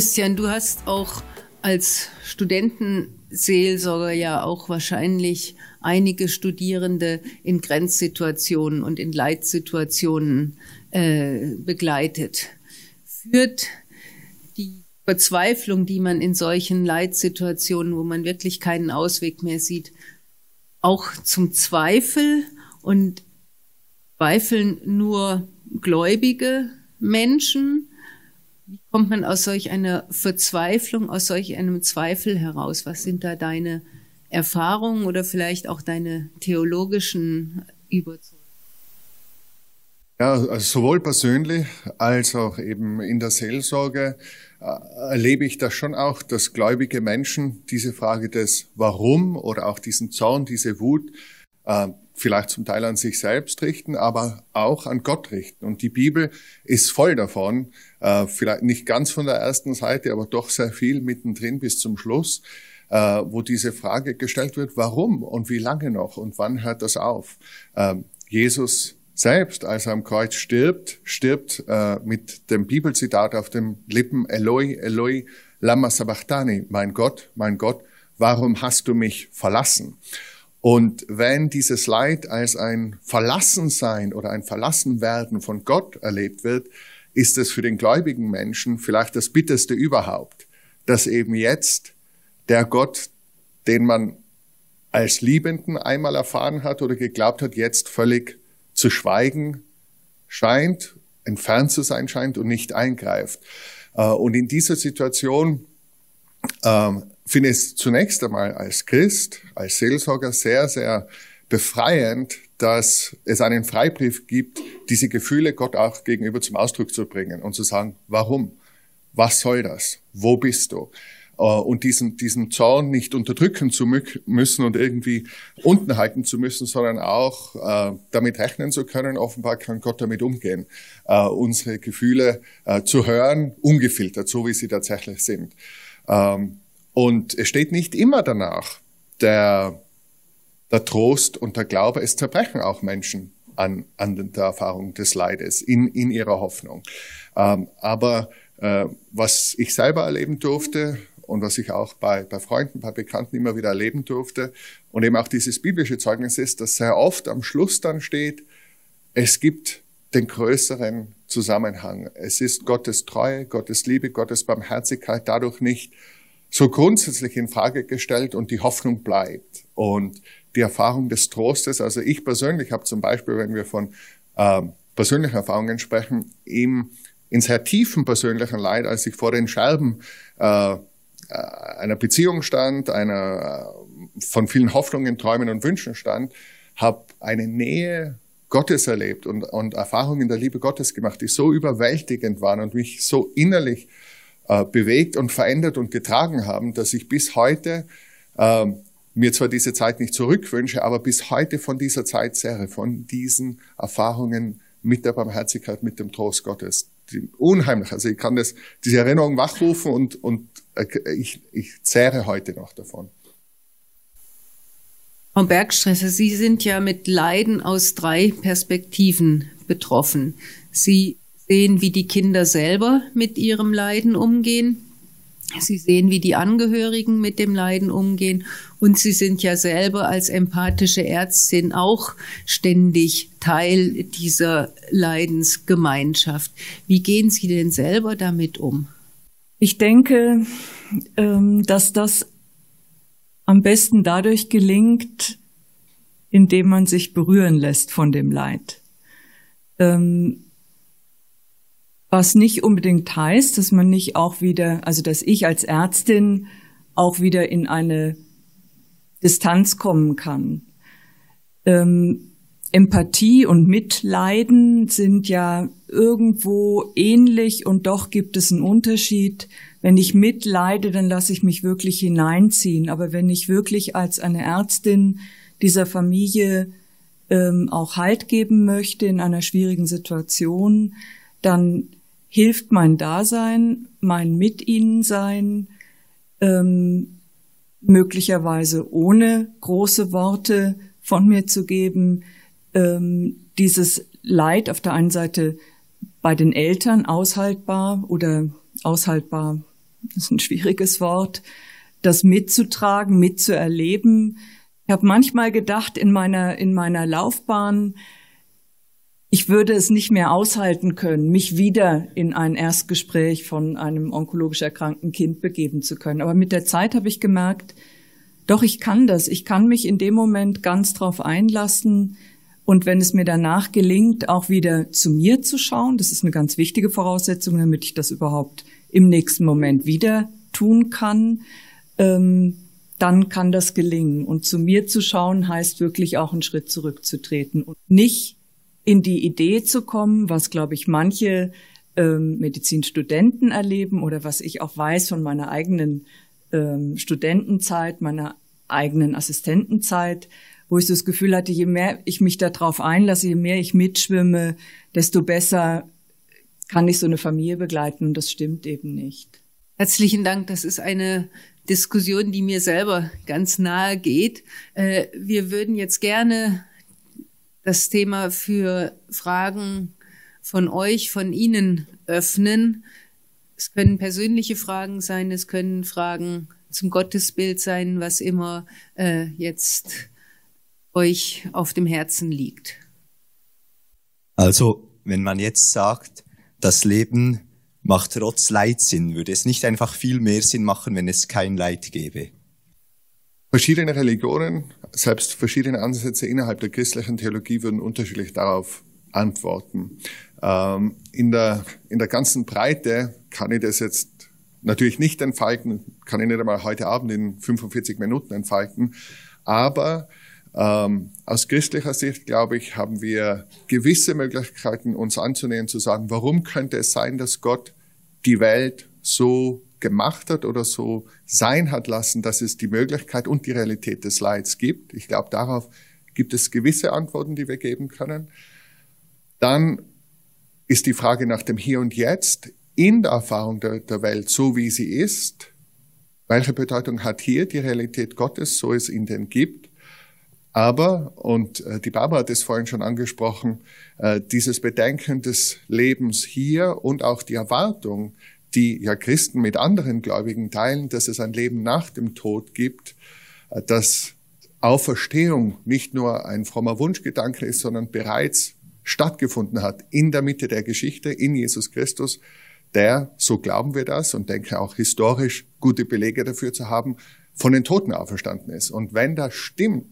Christian, du hast auch als Studentenseelsorger ja auch wahrscheinlich einige Studierende in Grenzsituationen und in Leitsituationen äh, begleitet. Führt die Verzweiflung, die man in solchen Leitsituationen, wo man wirklich keinen Ausweg mehr sieht, auch zum Zweifel und zweifeln nur gläubige Menschen? Kommt man aus solch einer Verzweiflung, aus solch einem Zweifel heraus? Was sind da deine Erfahrungen oder vielleicht auch deine theologischen Überzeugungen? Ja, also sowohl persönlich als auch eben in der Seelsorge äh, erlebe ich das schon auch, dass gläubige Menschen diese Frage des Warum oder auch diesen Zorn, diese Wut äh, vielleicht zum Teil an sich selbst richten, aber auch an Gott richten. Und die Bibel ist voll davon, äh, vielleicht nicht ganz von der ersten Seite, aber doch sehr viel mittendrin bis zum Schluss, äh, wo diese Frage gestellt wird, warum und wie lange noch und wann hört das auf? Ähm, Jesus selbst, als er am Kreuz stirbt, stirbt äh, mit dem Bibelzitat auf den Lippen, Eloi, Eloi, lama sabachthani, mein Gott, mein Gott, warum hast du mich verlassen? Und wenn dieses Leid als ein Verlassensein oder ein Verlassenwerden von Gott erlebt wird, ist es für den gläubigen Menschen vielleicht das Bitterste überhaupt, dass eben jetzt der Gott, den man als Liebenden einmal erfahren hat oder geglaubt hat, jetzt völlig zu schweigen scheint, entfernt zu sein scheint und nicht eingreift. Äh, und in dieser Situation ähm, finde es zunächst einmal als Christ, als Seelsorger sehr, sehr befreiend, dass es einen Freibrief gibt, diese Gefühle Gott auch gegenüber zum Ausdruck zu bringen und zu sagen, warum? Was soll das? Wo bist du? Äh, und diesen, diesen Zorn nicht unterdrücken zu müssen und irgendwie unten halten zu müssen, sondern auch äh, damit rechnen zu können. Offenbar kann Gott damit umgehen, äh, unsere Gefühle äh, zu hören, ungefiltert, so wie sie tatsächlich sind. Ähm, und es steht nicht immer danach, der, der Trost und der Glaube, es zerbrechen auch Menschen an, an der Erfahrung des Leides, in, in ihrer Hoffnung. Ähm, aber äh, was ich selber erleben durfte, und was ich auch bei, bei Freunden, bei Bekannten immer wieder erleben durfte und eben auch dieses biblische Zeugnis ist, dass sehr oft am Schluss dann steht, es gibt den größeren Zusammenhang. Es ist Gottes Treue, Gottes Liebe, Gottes Barmherzigkeit dadurch nicht so grundsätzlich in Frage gestellt und die Hoffnung bleibt. Und die Erfahrung des Trostes, also ich persönlich habe zum Beispiel, wenn wir von äh, persönlichen Erfahrungen sprechen, im, in sehr tiefen persönlichen Leid, als ich vor den Scherben äh, äh, einer Beziehung stand, einer äh, von vielen Hoffnungen, Träumen und Wünschen stand, habe eine Nähe Gottes erlebt und, und Erfahrungen der Liebe Gottes gemacht, die so überwältigend waren und mich so innerlich äh, bewegt und verändert und getragen haben, dass ich bis heute äh, mir zwar diese Zeit nicht zurückwünsche, aber bis heute von dieser Zeit zehre, von diesen Erfahrungen mit der Barmherzigkeit, mit dem Trost Gottes. Unheimlich. Also ich kann das, diese Erinnerung wachrufen und, und äh, ich, ich zehre heute noch davon. Frau Bergstresser, Sie sind ja mit Leiden aus drei Perspektiven betroffen. Sie sehen, wie die Kinder selber mit ihrem Leiden umgehen. Sie sehen, wie die Angehörigen mit dem Leiden umgehen. Und Sie sind ja selber als empathische Ärztin auch ständig Teil dieser Leidensgemeinschaft. Wie gehen Sie denn selber damit um? Ich denke, ähm, dass das am besten dadurch gelingt, indem man sich berühren lässt von dem Leid. Ähm, was nicht unbedingt heißt, dass man nicht auch wieder, also dass ich als Ärztin auch wieder in eine Distanz kommen kann. Ähm, Empathie und Mitleiden sind ja irgendwo ähnlich und doch gibt es einen Unterschied. Wenn ich mitleide, dann lasse ich mich wirklich hineinziehen. Aber wenn ich wirklich als eine Ärztin dieser Familie ähm, auch Halt geben möchte in einer schwierigen Situation, dann hilft mein Dasein, mein Mit ihnen sein, ähm, möglicherweise ohne große Worte von mir zu geben, ähm, dieses Leid auf der einen Seite bei den Eltern aushaltbar oder aushaltbar, ist ein schwieriges Wort, das mitzutragen, mitzuerleben. Ich habe manchmal gedacht in meiner, in meiner Laufbahn, ich würde es nicht mehr aushalten können, mich wieder in ein Erstgespräch von einem onkologisch erkrankten Kind begeben zu können. Aber mit der Zeit habe ich gemerkt, doch, ich kann das. Ich kann mich in dem Moment ganz drauf einlassen. Und wenn es mir danach gelingt, auch wieder zu mir zu schauen, das ist eine ganz wichtige Voraussetzung, damit ich das überhaupt im nächsten Moment wieder tun kann, ähm, dann kann das gelingen. Und zu mir zu schauen heißt wirklich auch einen Schritt zurückzutreten und nicht in die Idee zu kommen, was, glaube ich, manche ähm, Medizinstudenten erleben oder was ich auch weiß von meiner eigenen ähm, Studentenzeit, meiner eigenen Assistentenzeit, wo ich so das Gefühl hatte, je mehr ich mich darauf einlasse, je mehr ich mitschwimme, desto besser kann ich so eine Familie begleiten und das stimmt eben nicht. Herzlichen Dank. Das ist eine Diskussion, die mir selber ganz nahe geht. Äh, wir würden jetzt gerne das Thema für Fragen von euch, von Ihnen öffnen. Es können persönliche Fragen sein, es können Fragen zum Gottesbild sein, was immer äh, jetzt euch auf dem Herzen liegt. Also, wenn man jetzt sagt, das Leben macht trotz Leid Sinn, würde es nicht einfach viel mehr Sinn machen, wenn es kein Leid gäbe? Verschiedene Religionen, selbst verschiedene Ansätze innerhalb der christlichen Theologie würden unterschiedlich darauf antworten. Ähm, in, der, in der ganzen Breite kann ich das jetzt natürlich nicht entfalten, kann ich nicht einmal heute Abend in 45 Minuten entfalten, aber ähm, aus christlicher Sicht, glaube ich, haben wir gewisse Möglichkeiten, uns anzunähern, zu sagen, warum könnte es sein, dass Gott die Welt so gemacht hat oder so sein hat lassen, dass es die Möglichkeit und die Realität des Leids gibt. Ich glaube, darauf gibt es gewisse Antworten, die wir geben können. Dann ist die Frage nach dem Hier und Jetzt in der Erfahrung der, der Welt, so wie sie ist. Welche Bedeutung hat hier die Realität Gottes, so es ihn denn gibt? Aber, und äh, die Barbara hat es vorhin schon angesprochen, äh, dieses Bedenken des Lebens hier und auch die Erwartung, die ja Christen mit anderen Gläubigen teilen, dass es ein Leben nach dem Tod gibt, äh, dass Auferstehung nicht nur ein frommer Wunschgedanke ist, sondern bereits stattgefunden hat in der Mitte der Geschichte, in Jesus Christus, der, so glauben wir das und denke auch historisch gute Belege dafür zu haben, von den Toten auferstanden ist. Und wenn das stimmt,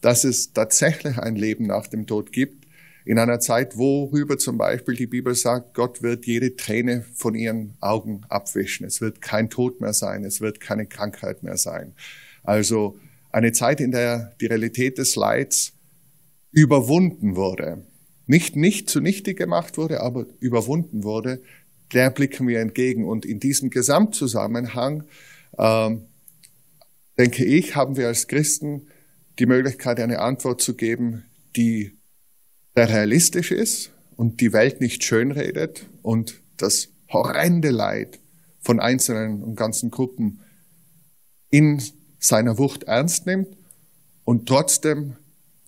dass es tatsächlich ein Leben nach dem Tod gibt, in einer Zeit, worüber zum Beispiel die Bibel sagt, Gott wird jede Träne von ihren Augen abwischen. Es wird kein Tod mehr sein, es wird keine Krankheit mehr sein. Also eine Zeit, in der die Realität des Leids überwunden wurde nicht nicht zunichte gemacht wurde, aber überwunden wurde, der blicken wir entgegen. Und in diesem Gesamtzusammenhang, ähm, denke ich, haben wir als Christen die Möglichkeit, eine Antwort zu geben, die sehr realistisch ist und die Welt nicht schönredet und das horrende Leid von einzelnen und ganzen Gruppen in seiner Wucht ernst nimmt und trotzdem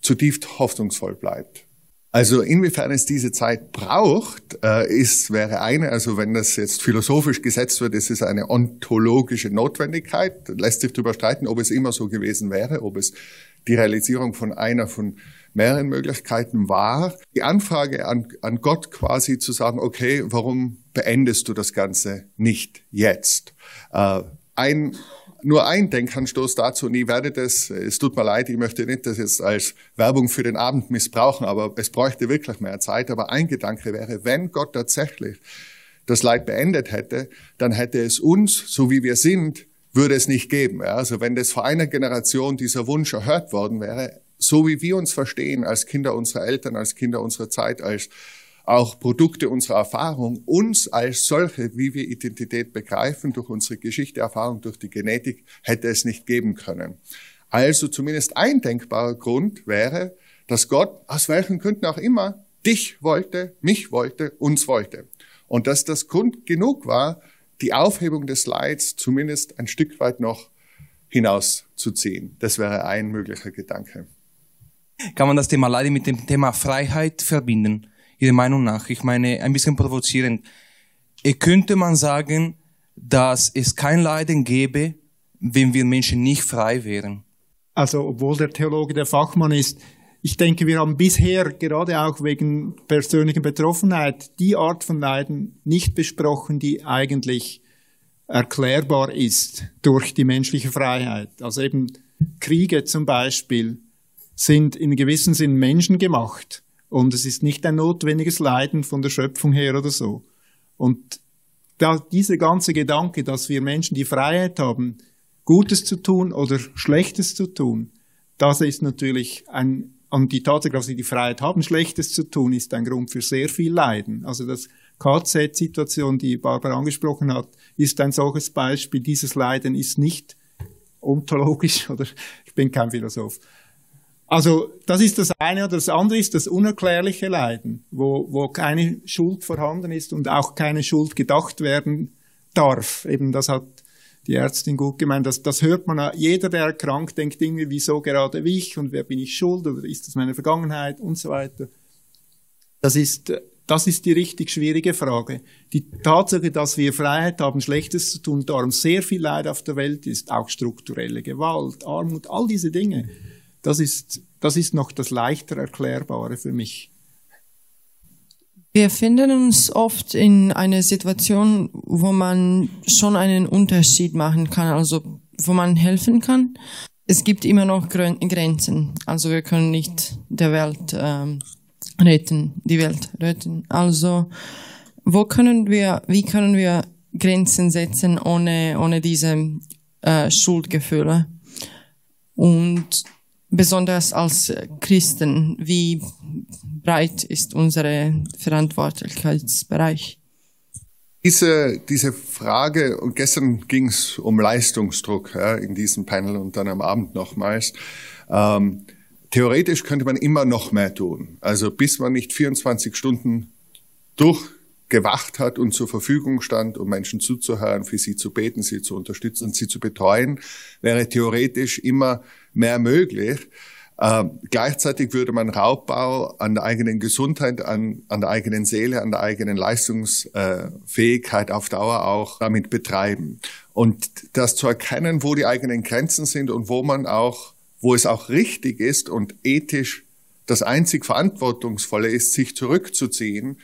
zutiefst hoffnungsvoll bleibt. Also inwiefern es diese Zeit braucht, äh, ist, wäre eine, also wenn das jetzt philosophisch gesetzt wird, ist es eine ontologische Notwendigkeit. Lässt sich darüber streiten, ob es immer so gewesen wäre, ob es die Realisierung von einer von mehreren Möglichkeiten war. Die Anfrage an, an Gott quasi zu sagen, okay, warum beendest du das Ganze nicht jetzt? Äh, ein nur ein Denkanstoß dazu, und ich werde das, es tut mir leid, ich möchte nicht das jetzt als Werbung für den Abend missbrauchen, aber es bräuchte wirklich mehr Zeit. Aber ein Gedanke wäre, wenn Gott tatsächlich das Leid beendet hätte, dann hätte es uns, so wie wir sind, würde es nicht geben. Also wenn das vor einer Generation dieser Wunsch erhört worden wäre, so wie wir uns verstehen als Kinder unserer Eltern, als Kinder unserer Zeit, als auch Produkte unserer Erfahrung, uns als solche, wie wir Identität begreifen, durch unsere Geschichte, Erfahrung, durch die Genetik, hätte es nicht geben können. Also zumindest ein denkbarer Grund wäre, dass Gott, aus welchen Gründen auch immer, dich wollte, mich wollte, uns wollte. Und dass das Grund genug war, die Aufhebung des Leids zumindest ein Stück weit noch hinauszuziehen. Das wäre ein möglicher Gedanke. Kann man das Thema Leiden mit dem Thema Freiheit verbinden? Ihrer Meinung nach? Ich meine, ein bisschen provozierend. Könnte man sagen, dass es kein Leiden gäbe, wenn wir Menschen nicht frei wären? Also, obwohl der Theologe der Fachmann ist, ich denke, wir haben bisher gerade auch wegen persönlicher Betroffenheit die Art von Leiden nicht besprochen, die eigentlich erklärbar ist durch die menschliche Freiheit. Also eben Kriege zum Beispiel sind in gewissem Sinn menschengemacht und es ist nicht ein notwendiges Leiden von der Schöpfung her oder so. Und da, dieser ganze Gedanke, dass wir Menschen die Freiheit haben, Gutes zu tun oder Schlechtes zu tun, das ist natürlich ein, und die Tatsache, dass sie die Freiheit haben, Schlechtes zu tun, ist ein Grund für sehr viel Leiden. Also das KZ-Situation, die Barbara angesprochen hat, ist ein solches Beispiel. Dieses Leiden ist nicht ontologisch oder ich bin kein Philosoph. Also das ist das eine. Das andere ist das unerklärliche Leiden, wo, wo keine Schuld vorhanden ist und auch keine Schuld gedacht werden darf. Eben das hat die Ärztin gut gemeint. Das, das hört man, jeder, der erkrankt, denkt irgendwie, wieso gerade ich und wer bin ich schuld oder ist das meine Vergangenheit und so weiter. Das ist das ist die richtig schwierige Frage. Die Tatsache, dass wir Freiheit haben, Schlechtes zu tun, darum sehr viel Leid auf der Welt ist, auch strukturelle Gewalt, Armut, all diese Dinge, das ist, das ist noch das leichter Erklärbare für mich. Wir finden uns oft in einer Situation, wo man schon einen Unterschied machen kann, also wo man helfen kann. Es gibt immer noch Grenzen, also wir können nicht der Welt ähm, retten, die Welt retten. Also, wo können wir, wie können wir Grenzen setzen ohne, ohne diese äh, Schuldgefühle? Und besonders als Christen, wie breit ist unser Verantwortlichkeitsbereich? Diese, diese Frage, und gestern ging es um Leistungsdruck ja, in diesem Panel und dann am Abend nochmals. Ähm, Theoretisch könnte man immer noch mehr tun. Also bis man nicht 24 Stunden durchgewacht hat und zur Verfügung stand, um Menschen zuzuhören, für sie zu beten, sie zu unterstützen, sie zu betreuen, wäre theoretisch immer mehr möglich. Äh, gleichzeitig würde man Raubbau an der eigenen Gesundheit, an, an der eigenen Seele, an der eigenen Leistungsfähigkeit auf Dauer auch damit betreiben. Und das zu erkennen, wo die eigenen Grenzen sind und wo man auch wo es auch richtig ist und ethisch das einzig Verantwortungsvolle ist, sich zurückzuziehen,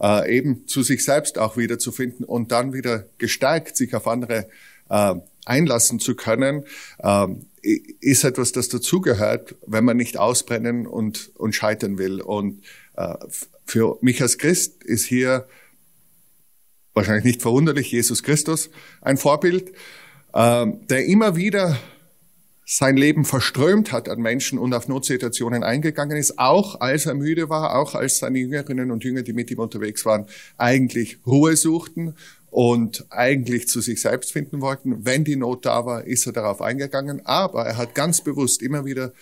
äh, eben zu sich selbst auch wiederzufinden und dann wieder gestärkt sich auf andere äh, einlassen zu können, äh, ist etwas, das dazugehört, wenn man nicht ausbrennen und, und scheitern will. Und äh, für mich als Christ ist hier wahrscheinlich nicht verwunderlich Jesus Christus ein Vorbild, äh, der immer wieder sein Leben verströmt hat an Menschen und auf Notsituationen eingegangen ist, auch als er müde war, auch als seine Jüngerinnen und Jünger, die mit ihm unterwegs waren, eigentlich Ruhe suchten und eigentlich zu sich selbst finden wollten. Wenn die Not da war, ist er darauf eingegangen, aber er hat ganz bewusst immer wieder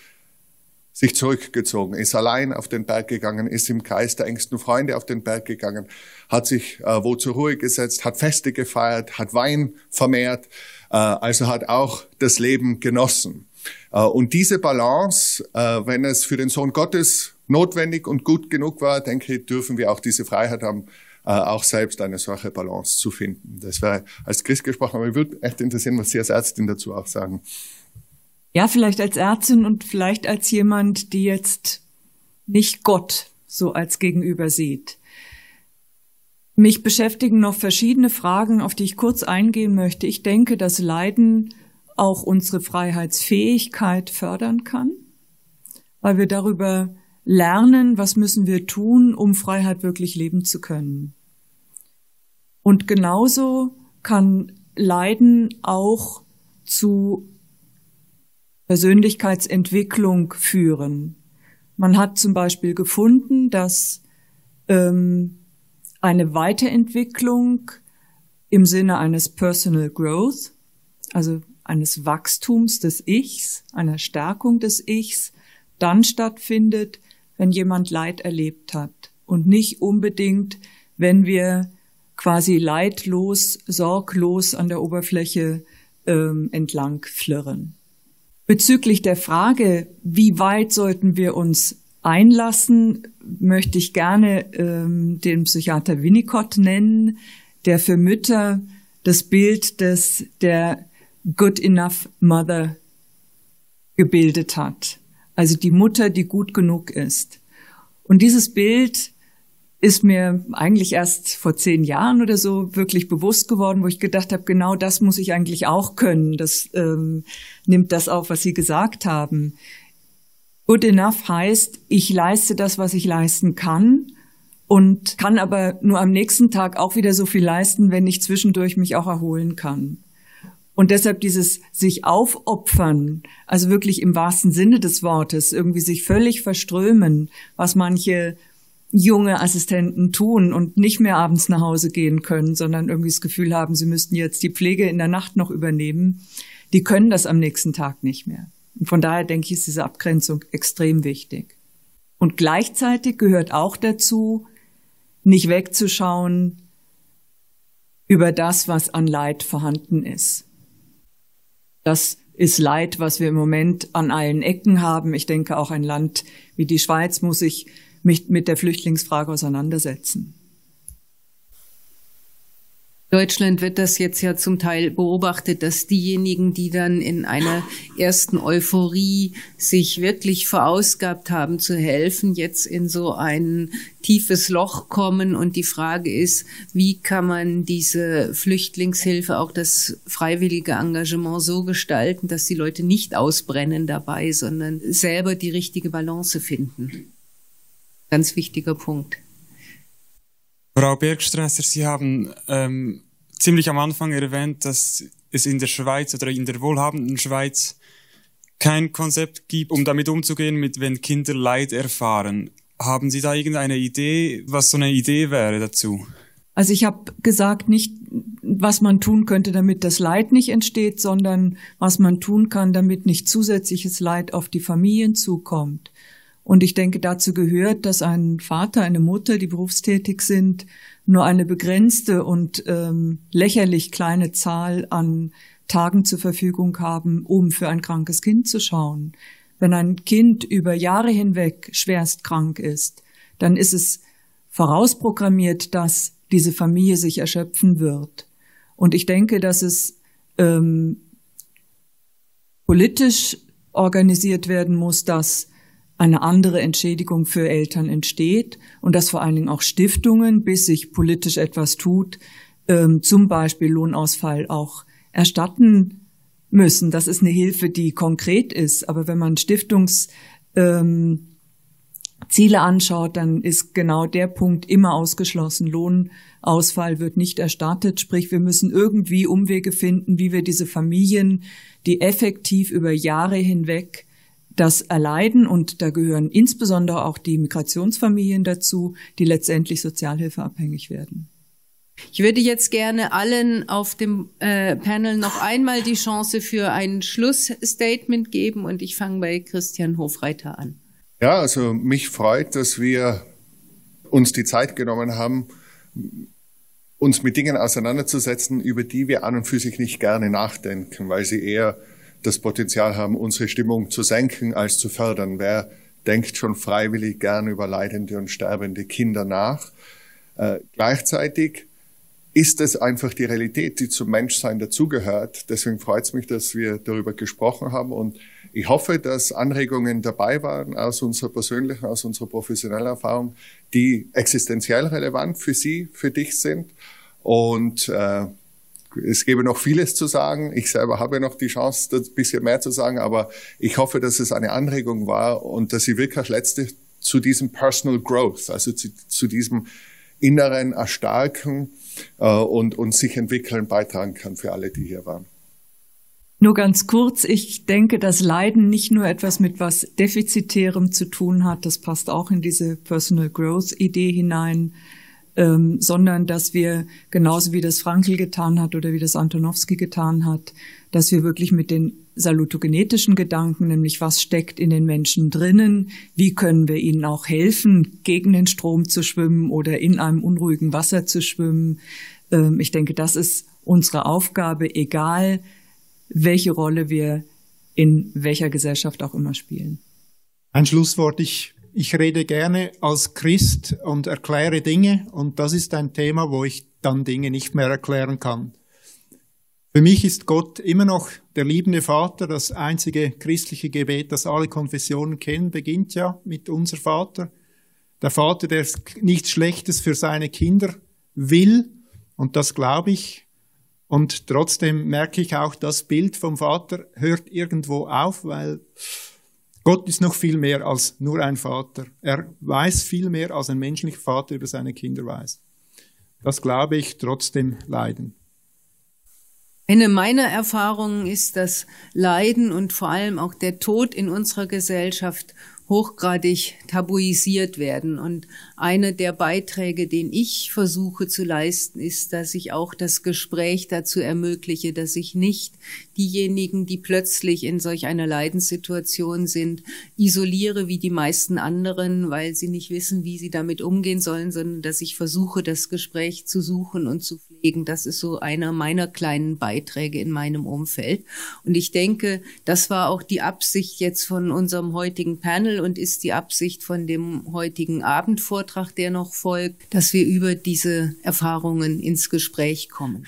sich zurückgezogen, ist allein auf den Berg gegangen, ist im Kreis der engsten Freunde auf den Berg gegangen, hat sich äh, wo zur Ruhe gesetzt, hat Feste gefeiert, hat Wein vermehrt, äh, also hat auch das Leben genossen. Äh, und diese Balance, äh, wenn es für den Sohn Gottes notwendig und gut genug war, denke ich, dürfen wir auch diese Freiheit haben, auch selbst eine solche Balance zu finden. Das wäre als Christ gesprochen, aber ich würde echt interessieren, was Sie als Ärztin dazu auch sagen. Ja, vielleicht als Ärztin und vielleicht als jemand, die jetzt nicht Gott so als Gegenüber sieht. Mich beschäftigen noch verschiedene Fragen, auf die ich kurz eingehen möchte. Ich denke, dass Leiden auch unsere Freiheitsfähigkeit fördern kann, weil wir darüber lernen, was müssen wir tun, um Freiheit wirklich leben zu können. Und genauso kann Leiden auch zu Persönlichkeitsentwicklung führen. Man hat zum Beispiel gefunden, dass ähm, eine Weiterentwicklung im Sinne eines Personal Growth, also eines Wachstums des Ichs, einer Stärkung des Ichs, dann stattfindet, wenn jemand Leid erlebt hat und nicht unbedingt, wenn wir quasi leidlos, sorglos an der Oberfläche ähm, entlang flirren. Bezüglich der Frage, wie weit sollten wir uns einlassen, möchte ich gerne ähm, den Psychiater Winnicott nennen, der für Mütter das Bild des der Good Enough Mother gebildet hat. Also die Mutter, die gut genug ist. Und dieses Bild ist mir eigentlich erst vor zehn Jahren oder so wirklich bewusst geworden, wo ich gedacht habe, genau das muss ich eigentlich auch können. Das ähm, nimmt das auf, was Sie gesagt haben. Good enough heißt, ich leiste das, was ich leisten kann und kann aber nur am nächsten Tag auch wieder so viel leisten, wenn ich zwischendurch mich auch erholen kann. Und deshalb dieses sich aufopfern, also wirklich im wahrsten Sinne des Wortes, irgendwie sich völlig verströmen, was manche junge Assistenten tun und nicht mehr abends nach Hause gehen können, sondern irgendwie das Gefühl haben, sie müssten jetzt die Pflege in der Nacht noch übernehmen, die können das am nächsten Tag nicht mehr. Und von daher denke ich, ist diese Abgrenzung extrem wichtig. Und gleichzeitig gehört auch dazu, nicht wegzuschauen über das, was an Leid vorhanden ist. Das ist Leid, was wir im Moment an allen Ecken haben. Ich denke, auch ein Land wie die Schweiz muss sich mit, mit der Flüchtlingsfrage auseinandersetzen. Deutschland wird das jetzt ja zum Teil beobachtet, dass diejenigen, die dann in einer ersten Euphorie sich wirklich verausgabt haben zu helfen, jetzt in so ein tiefes Loch kommen. Und die Frage ist, wie kann man diese Flüchtlingshilfe, auch das freiwillige Engagement so gestalten, dass die Leute nicht ausbrennen dabei, sondern selber die richtige Balance finden. Ganz wichtiger Punkt. Frau Bergstresser, Sie haben ähm, ziemlich am Anfang erwähnt, dass es in der Schweiz oder in der wohlhabenden Schweiz kein Konzept gibt, um damit umzugehen, mit wenn Kinder Leid erfahren. Haben Sie da irgendeine Idee, was so eine Idee wäre dazu? Also ich habe gesagt, nicht was man tun könnte, damit das Leid nicht entsteht, sondern was man tun kann, damit nicht zusätzliches Leid auf die Familien zukommt. Und ich denke, dazu gehört, dass ein Vater, eine Mutter, die berufstätig sind, nur eine begrenzte und ähm, lächerlich kleine Zahl an Tagen zur Verfügung haben, um für ein krankes Kind zu schauen. Wenn ein Kind über Jahre hinweg schwerst krank ist, dann ist es vorausprogrammiert, dass diese Familie sich erschöpfen wird. Und ich denke, dass es ähm, politisch organisiert werden muss, dass eine andere Entschädigung für Eltern entsteht und dass vor allen Dingen auch Stiftungen, bis sich politisch etwas tut, ähm, zum Beispiel Lohnausfall auch erstatten müssen. Das ist eine Hilfe, die konkret ist. Aber wenn man Stiftungs ähm, anschaut, dann ist genau der Punkt immer ausgeschlossen. Lohnausfall wird nicht erstattet. Sprich, wir müssen irgendwie Umwege finden, wie wir diese Familien, die effektiv über Jahre hinweg das erleiden und da gehören insbesondere auch die Migrationsfamilien dazu, die letztendlich sozialhilfeabhängig werden. Ich würde jetzt gerne allen auf dem äh, Panel noch einmal die Chance für ein Schlussstatement geben und ich fange bei Christian Hofreiter an. Ja, also mich freut, dass wir uns die Zeit genommen haben, uns mit Dingen auseinanderzusetzen, über die wir an und für sich nicht gerne nachdenken, weil sie eher das Potenzial haben, unsere Stimmung zu senken als zu fördern. Wer denkt schon freiwillig gern über leidende und sterbende Kinder nach? Äh, gleichzeitig ist es einfach die Realität, die zum Menschsein dazugehört. Deswegen freut es mich, dass wir darüber gesprochen haben und ich hoffe, dass Anregungen dabei waren aus unserer persönlichen, aus unserer professionellen Erfahrung, die existenziell relevant für Sie, für dich sind. Und äh, es gäbe noch vieles zu sagen. Ich selber habe noch die Chance, ein bisschen mehr zu sagen, aber ich hoffe, dass es eine Anregung war und dass sie wirklich letztlich zu diesem Personal Growth, also zu, zu diesem inneren Erstarken äh, und, und sich entwickeln beitragen kann für alle, die hier waren. Nur ganz kurz, ich denke, dass Leiden nicht nur etwas mit was Defizitärem zu tun hat, das passt auch in diese Personal Growth Idee hinein, ähm, sondern dass wir genauso wie das Frankl getan hat oder wie das Antonowski getan hat, dass wir wirklich mit den salutogenetischen Gedanken, nämlich was steckt in den Menschen drinnen, wie können wir ihnen auch helfen, gegen den Strom zu schwimmen oder in einem unruhigen Wasser zu schwimmen. Ähm, ich denke, das ist unsere Aufgabe, egal welche Rolle wir in welcher Gesellschaft auch immer spielen. Ein Schlusswort. Ich, ich rede gerne als Christ und erkläre Dinge und das ist ein Thema, wo ich dann Dinge nicht mehr erklären kann. Für mich ist Gott immer noch der liebende Vater. Das einzige christliche Gebet, das alle Konfessionen kennen, beginnt ja mit unser Vater. Der Vater, der nichts Schlechtes für seine Kinder will. Und das glaube ich. Und trotzdem merke ich auch, das Bild vom Vater hört irgendwo auf, weil Gott ist noch viel mehr als nur ein Vater. Er weiß viel mehr, als ein menschlicher Vater über seine Kinder weiß. Das glaube ich trotzdem leiden. Eine meiner Erfahrungen ist, dass Leiden und vor allem auch der Tod in unserer Gesellschaft hochgradig tabuisiert werden. Und eine der Beiträge, den ich versuche zu leisten, ist, dass ich auch das Gespräch dazu ermögliche, dass ich nicht diejenigen, die plötzlich in solch einer Leidenssituation sind, isoliere wie die meisten anderen, weil sie nicht wissen, wie sie damit umgehen sollen, sondern dass ich versuche, das Gespräch zu suchen und zu pflegen. Das ist so einer meiner kleinen Beiträge in meinem Umfeld. Und ich denke, das war auch die Absicht jetzt von unserem heutigen Panel und ist die Absicht von dem heutigen Abendvortrag, der noch folgt, dass wir über diese Erfahrungen ins Gespräch kommen.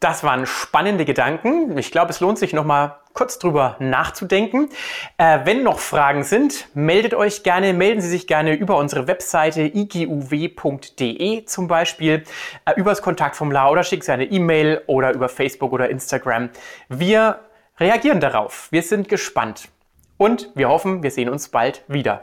Das waren spannende Gedanken. Ich glaube, es lohnt sich noch mal kurz drüber nachzudenken. Äh, wenn noch Fragen sind, meldet euch gerne, melden Sie sich gerne über unsere Webseite iguw.de zum Beispiel, äh, übers Kontaktformular oder schickt Sie eine E-Mail oder über Facebook oder Instagram. Wir reagieren darauf. Wir sind gespannt. Und wir hoffen, wir sehen uns bald wieder.